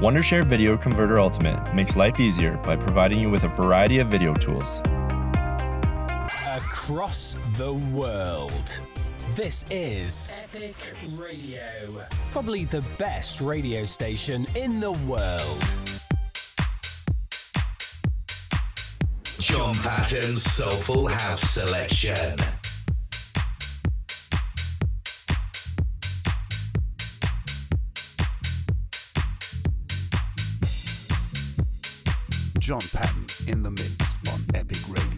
Wondershare Video Converter Ultimate makes life easier by providing you with a variety of video tools. Across the world. This is Epic Radio. probably the best radio station in the world. John Patton's Soulful House Selection. John Patton in the mix on Epic Radio.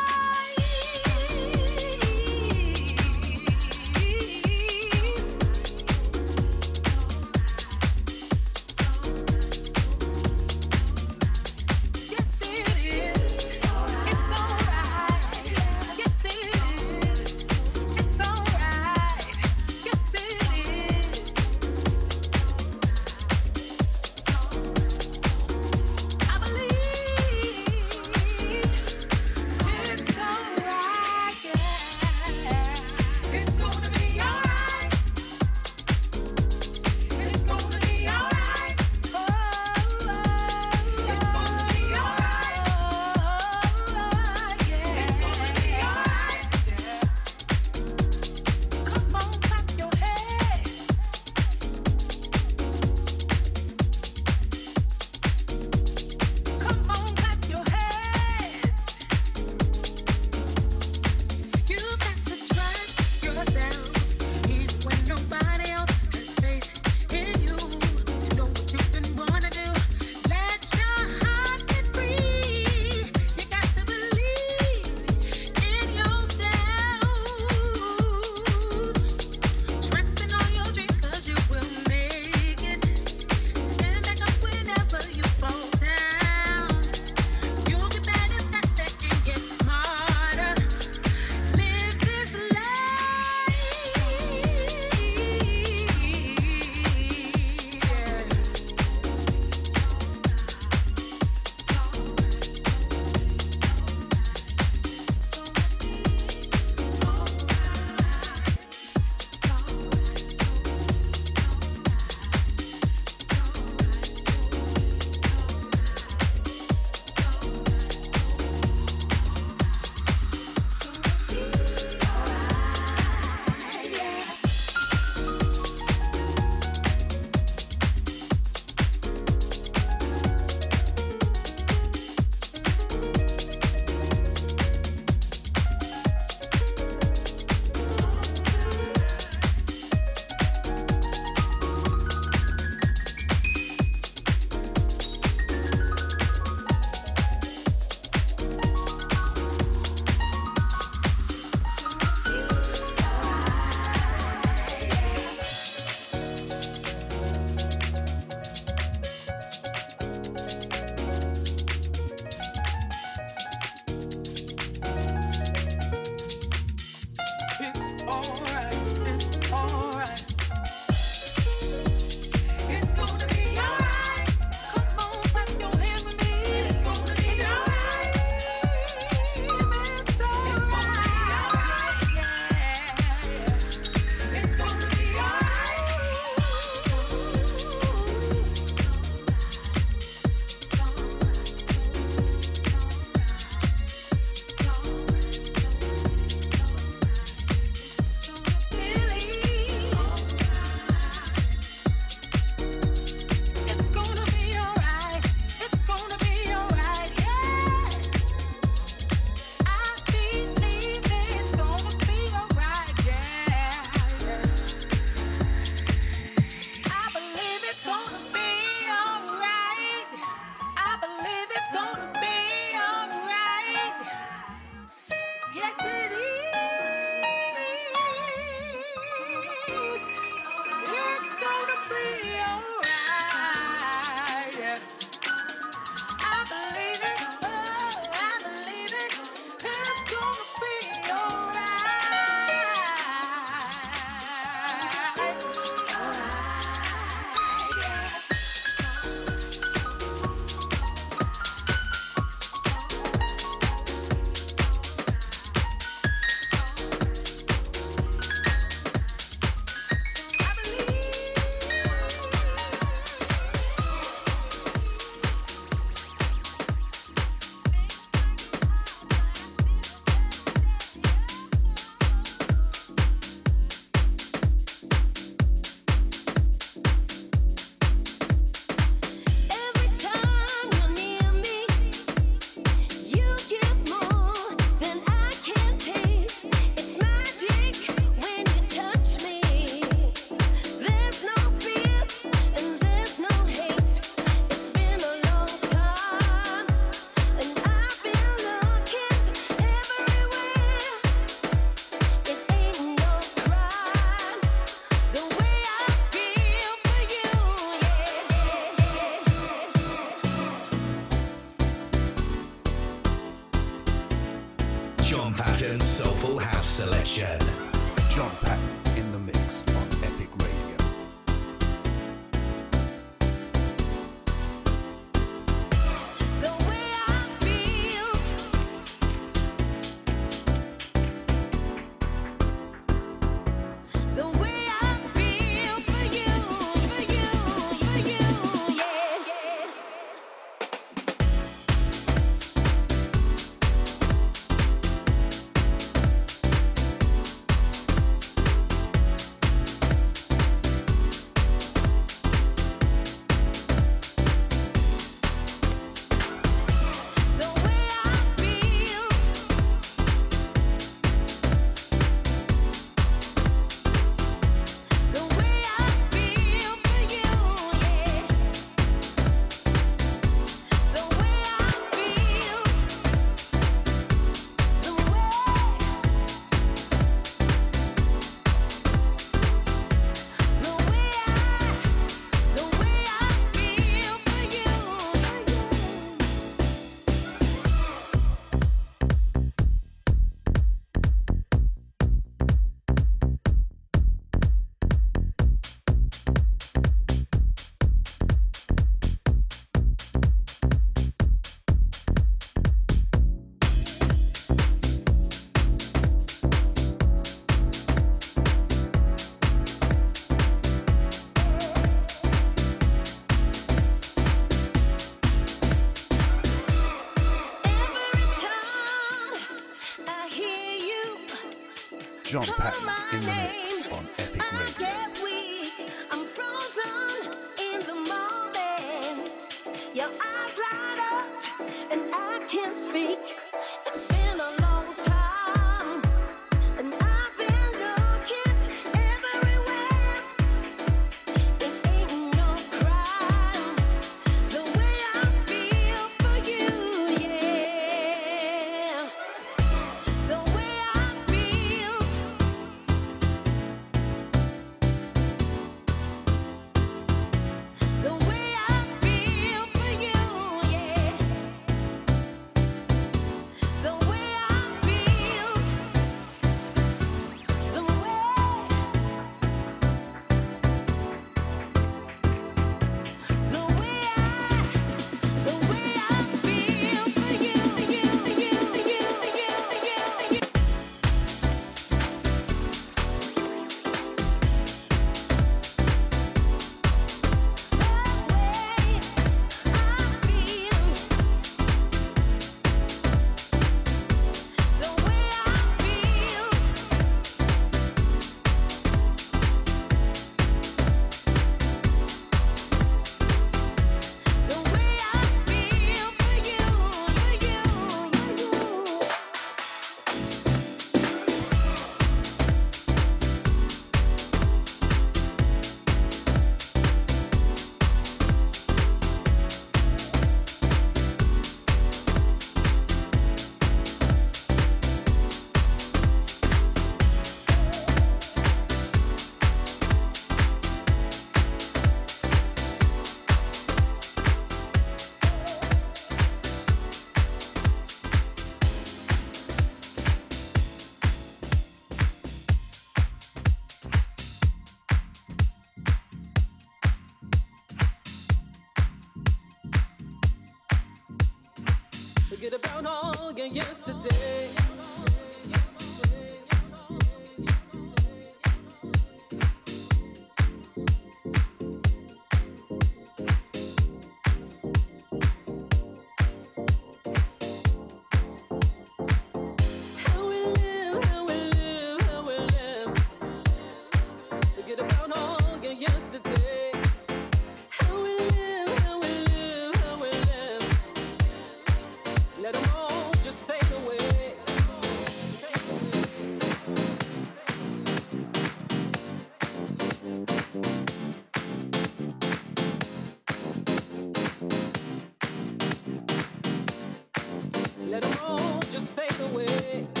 Let 'em all just fade away.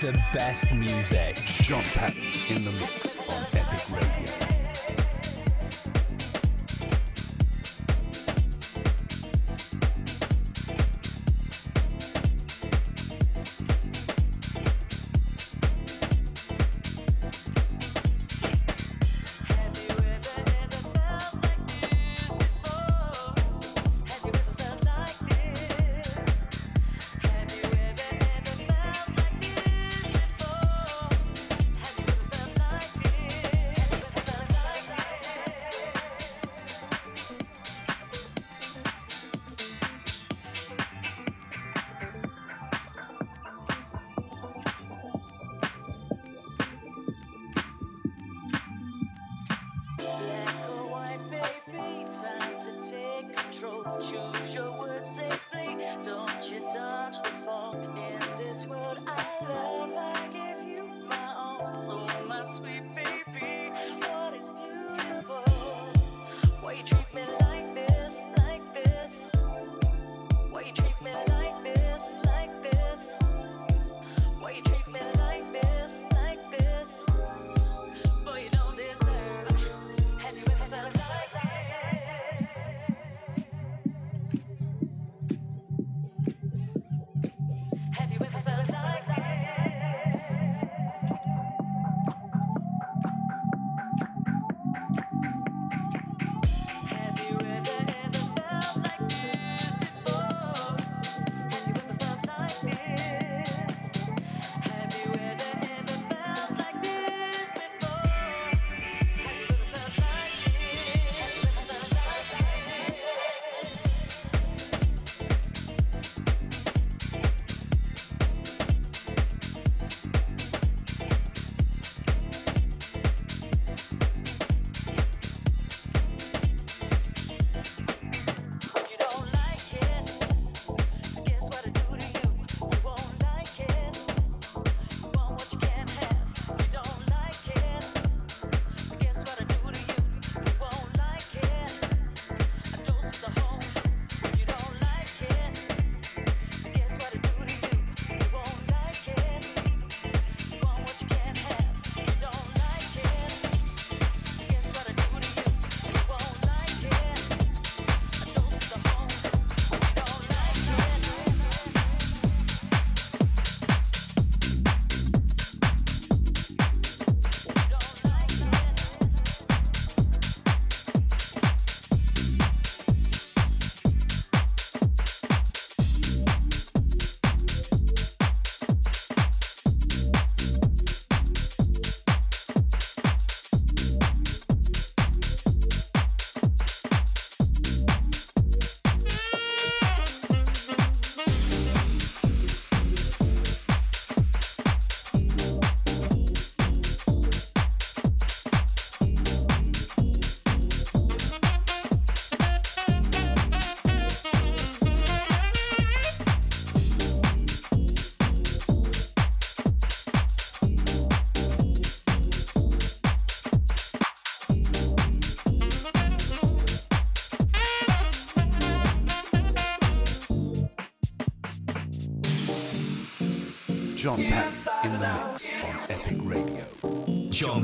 the best music. John Patton in the mix.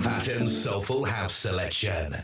Pat Soulful House Selection.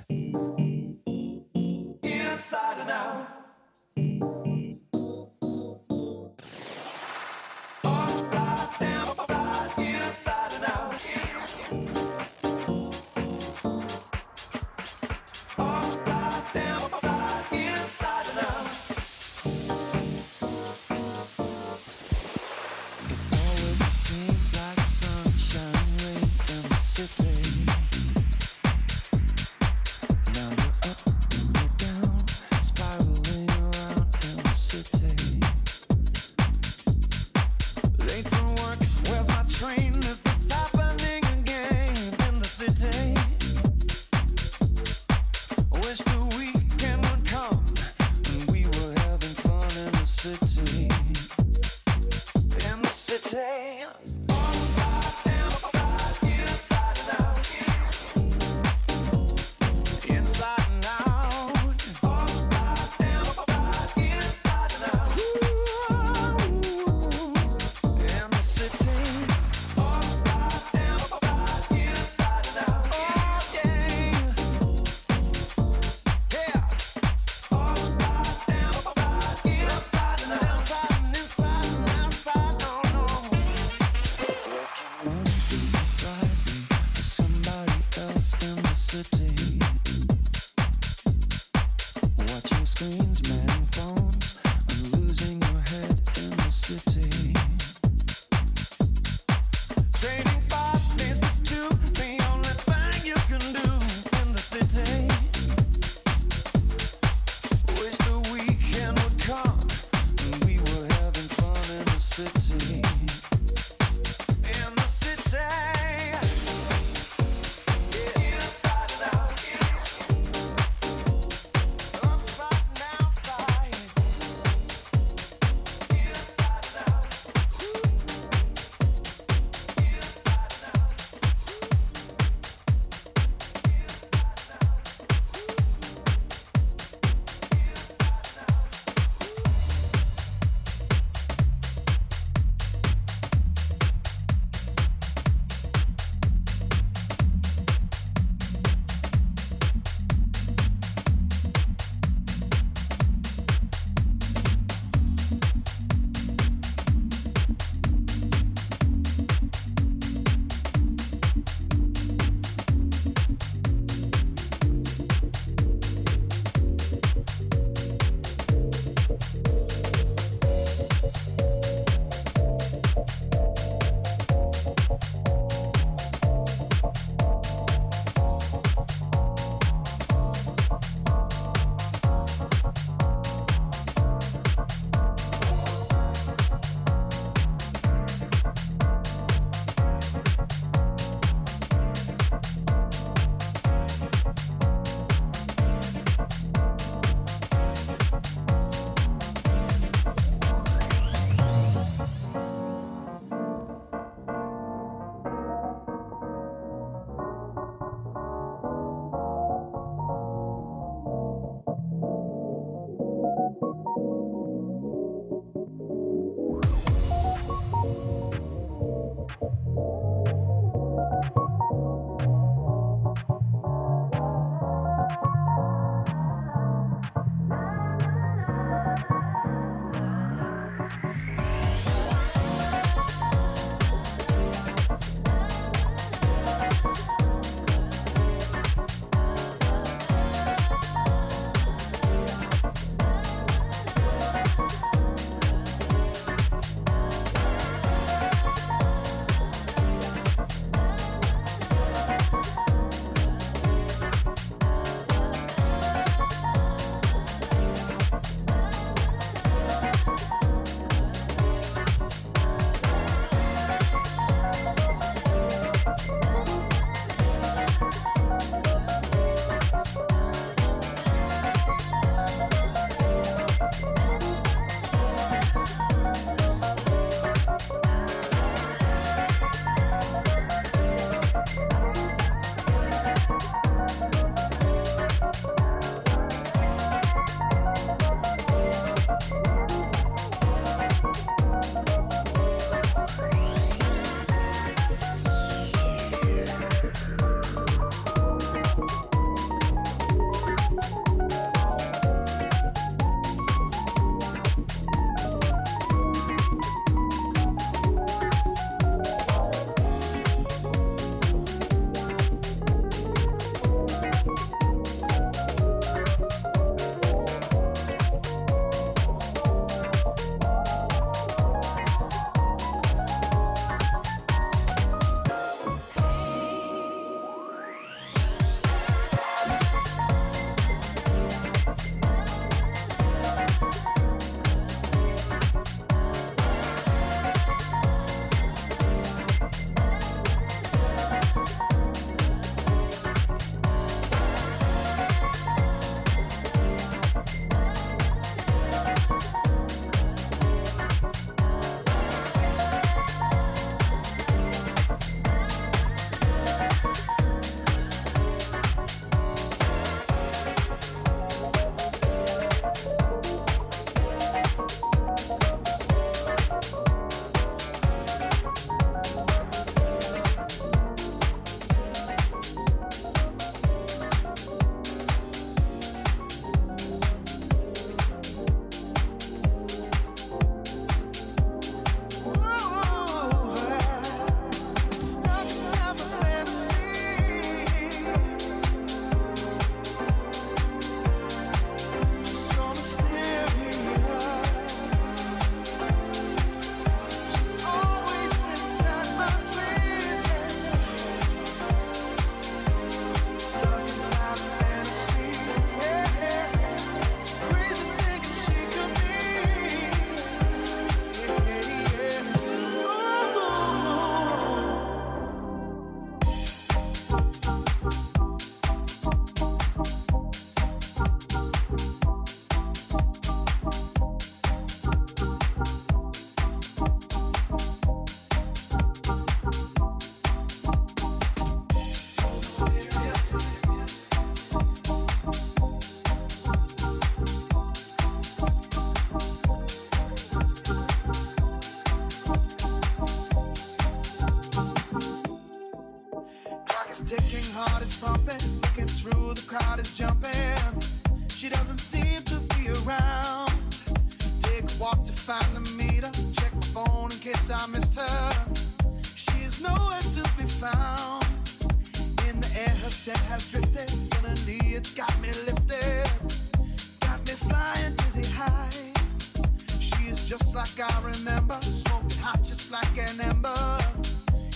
just like I remember. Smoking hot, just like an ember.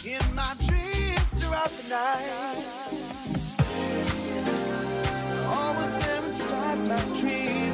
In my dreams throughout the night. Always there inside my dreams.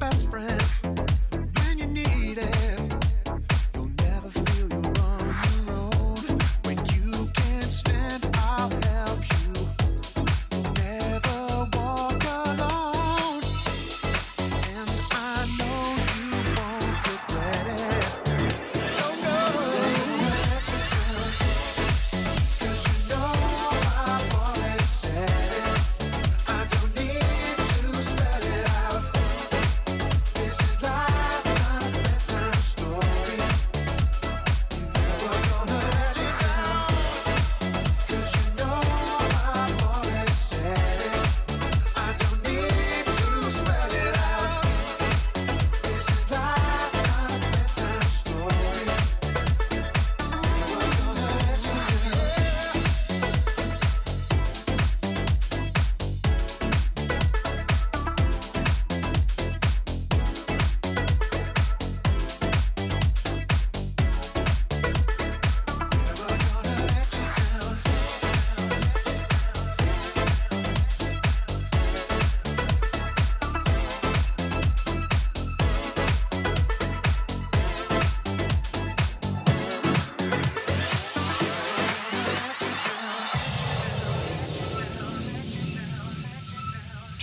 best friend.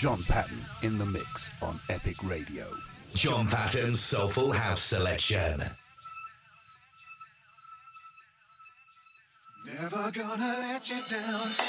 John Patton in the mix on Epic Radio. John Patton's Soulful House Selection. Never gonna let you down.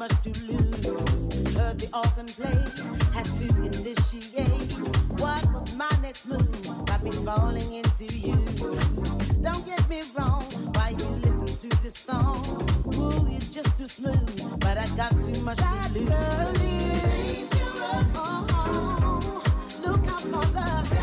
much to lose. Heard the organ play, had to initiate. What was my next move? I've been falling into you. Don't get me wrong, why you listen to this song? Ooh, it's just too smooth, but I got too much that to lose. Girl is dangerous. Oh, oh, look out for the.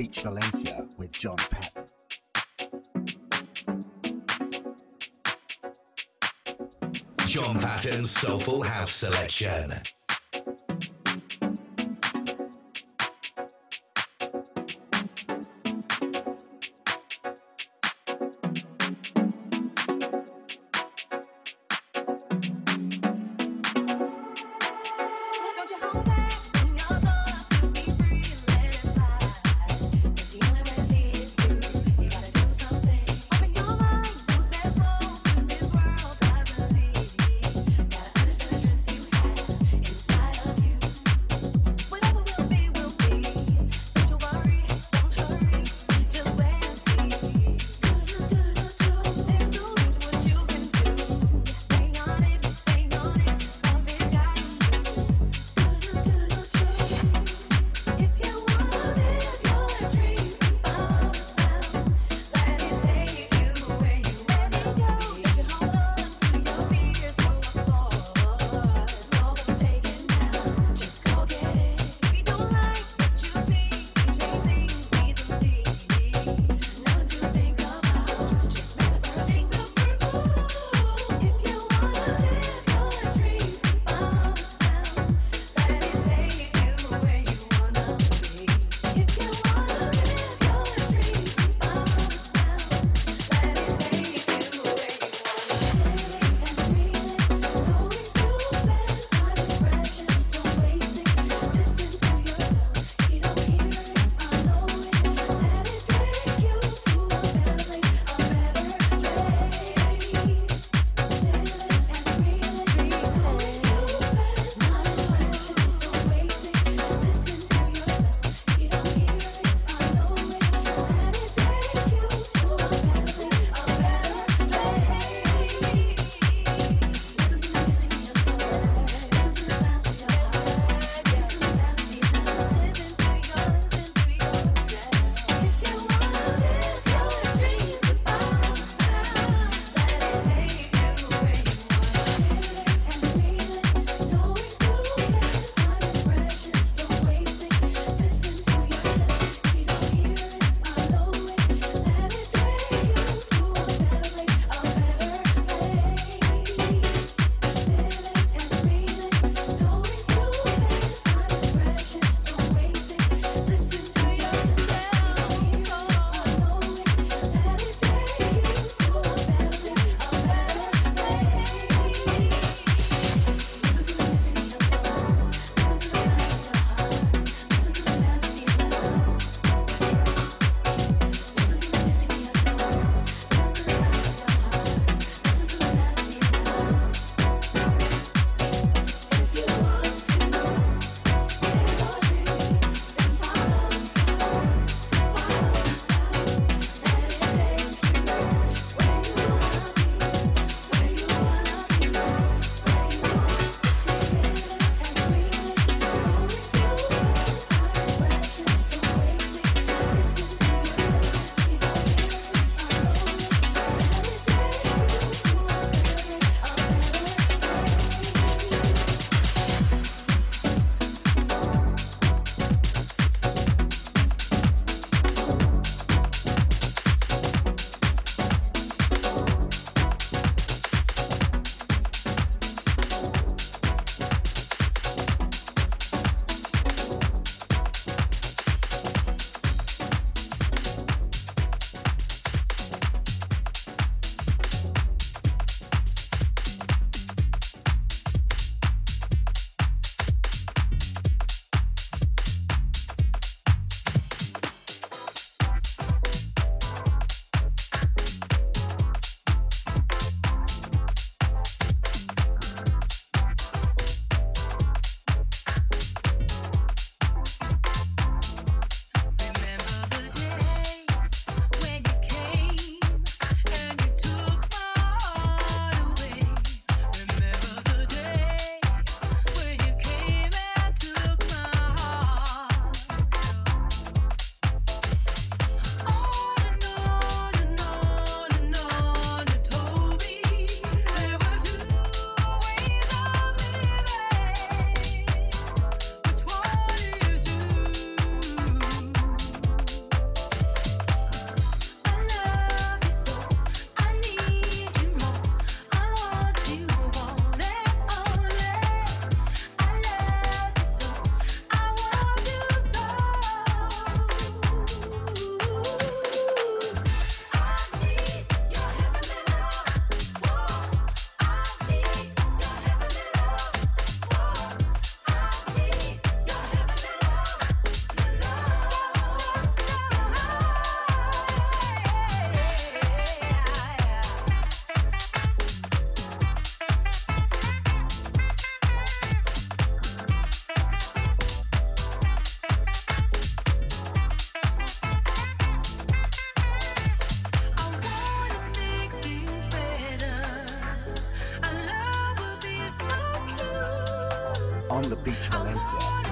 Beach Valencia with John Patton. John Patton's Soulful House Selection. Beach, Valencia,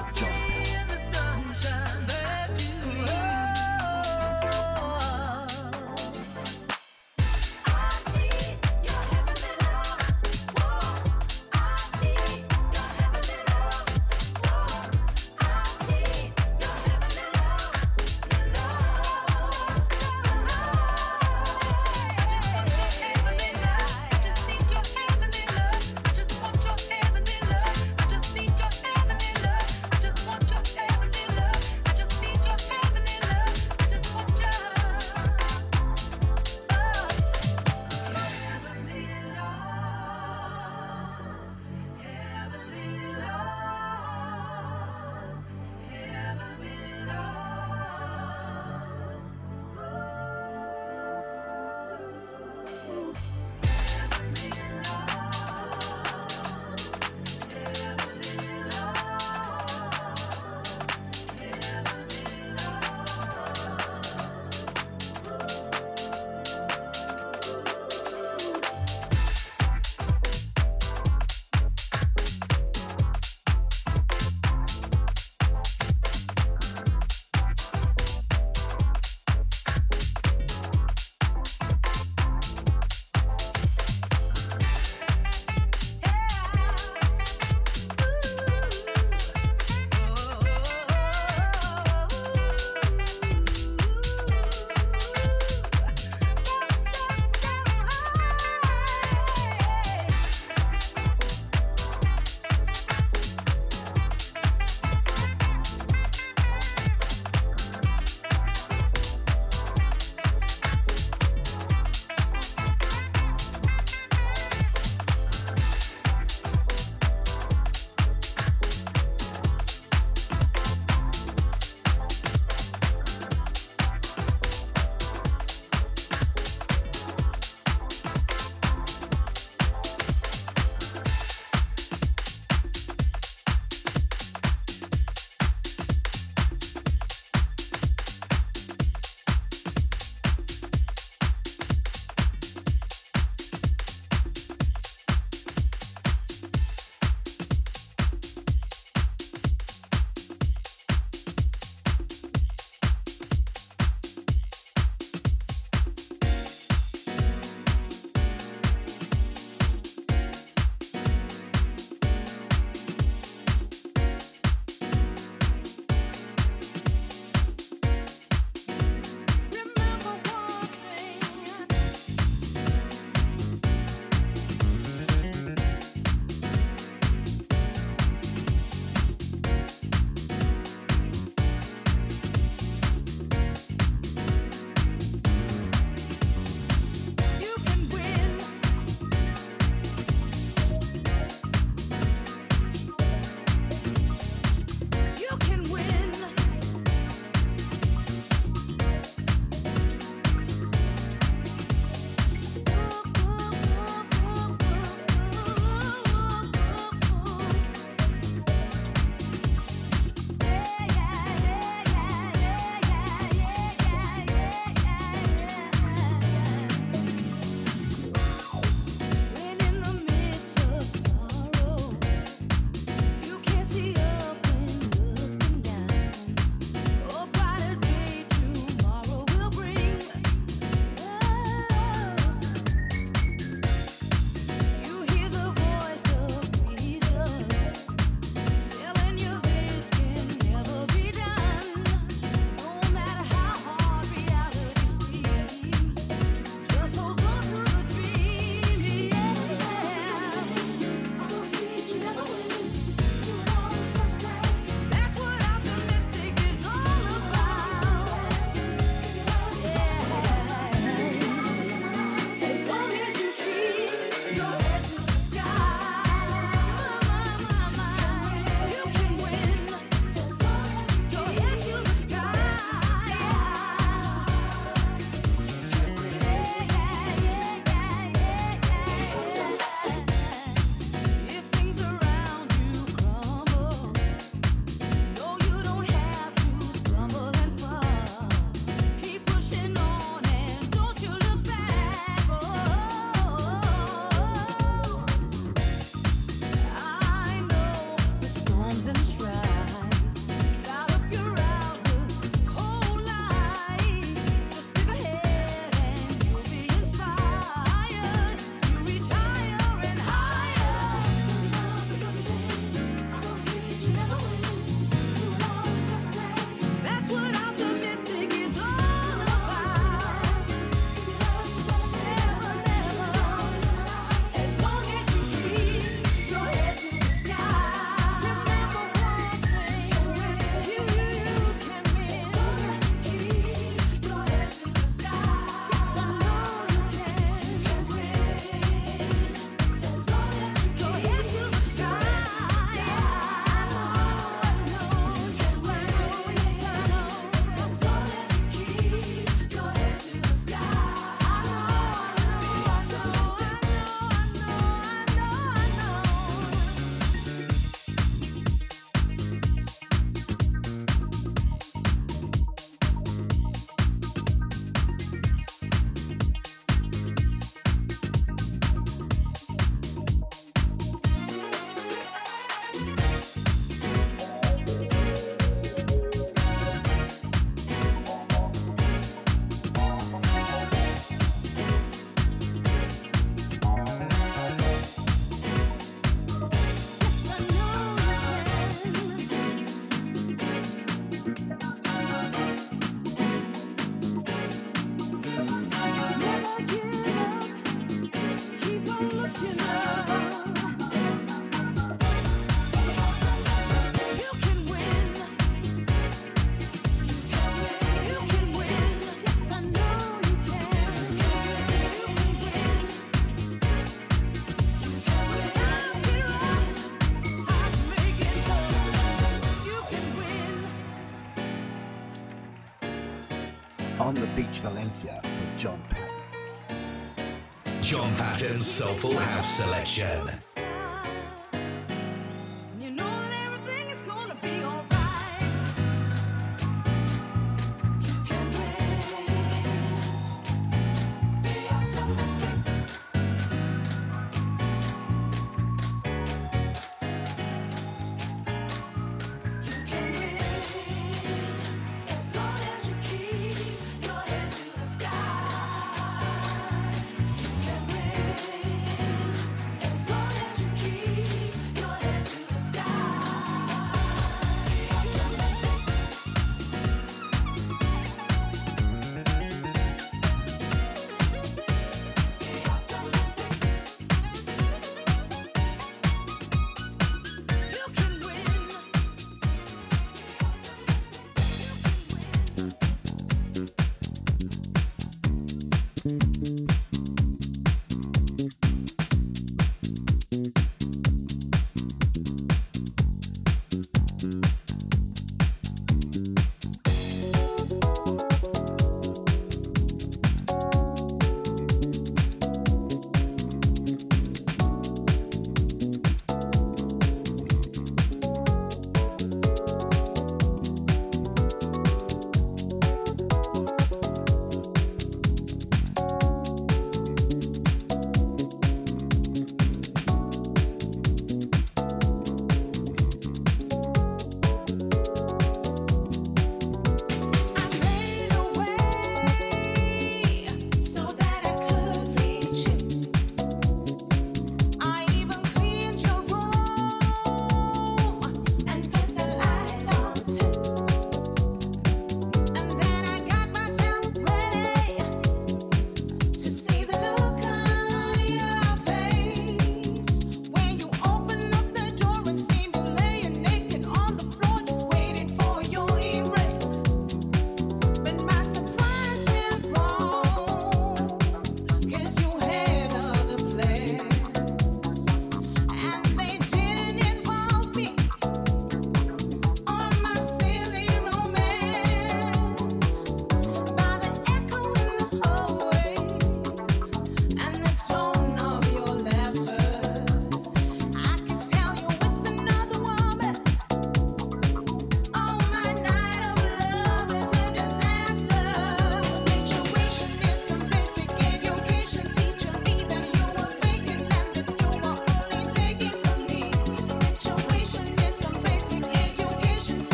Beach, Valencia with John Patton. John Patton's Soulful House Selection.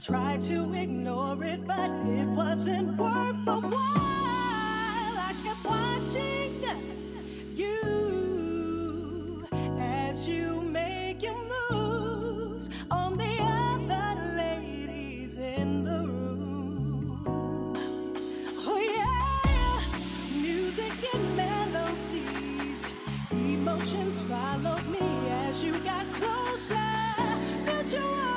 Tried to ignore it, but it wasn't worth the while. I kept watching you as you make your moves on the other ladies in the room. Oh yeah, music and melodies, emotions followed me as you got closer. Mutual desires